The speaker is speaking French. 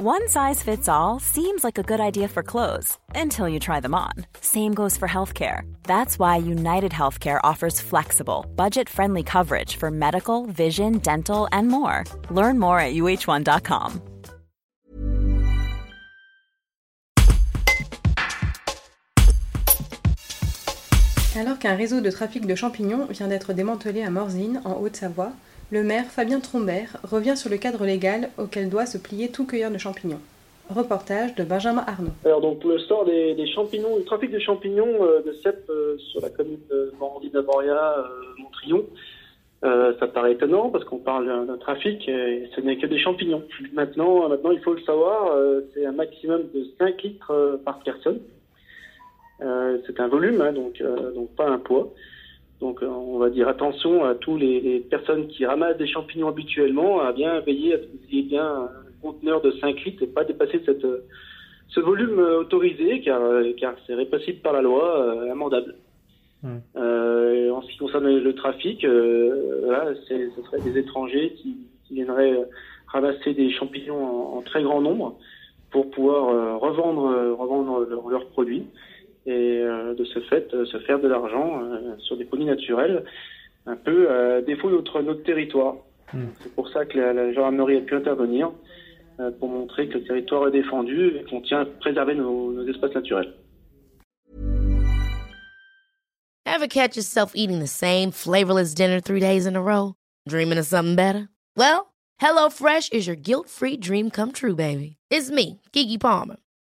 One size fits all seems like a good idea for clothes until you try them on. Same goes for healthcare. That's why United Healthcare offers flexible, budget friendly coverage for medical, vision, dental, and more. Learn more at uh1.com. Alors qu'un réseau de trafic de champignons vient d'être démantelé à Morzine, en Haute-Savoie, le maire Fabien Trombert revient sur le cadre légal auquel doit se plier tout cueilleur de champignons. Reportage de Benjamin Arnaud. Alors donc le sort des, champignons, le trafic de champignons euh, de cèpe euh, sur la commune de Morandine-Aboria, euh, Montrion, ça paraît étonnant parce qu'on parle d'un trafic et ce n'est que des champignons. Maintenant, maintenant il faut le savoir, c'est un maximum de 5 litres par personne. c'est un volume, hein, donc, donc pas un poids. Donc on va dire attention à tous les, personnes qui ramassent des champignons habituellement, à bien veiller à ce qu'il y ait bien un conteneur de 5 litres et pas dépasser cette, ce volume autorisé car, car c'est répressible par la loi, amendable. Euh, en ce qui concerne le, trafic, euh, ce serait des étrangers qui, viendraient ramasser des champignons en, très grand nombre pour pouvoir euh, revendre, revendre leurs produits et de ce fait se faire de l'argent sur des produits naturels, un peu à défaut de notre, notre territoire. Hmm. C'est pour ça que la, gendarmerie a pu intervenir pour montrer que le territoire est défendu et qu'on tient à préserver nos, nos espaces naturels. Ever catch yourself eating the same flavorless dinner three days in a row? Dreaming of something better? Well, HelloFresh is your guilt-free dream come true, baby. It's me, Kiki Palmer.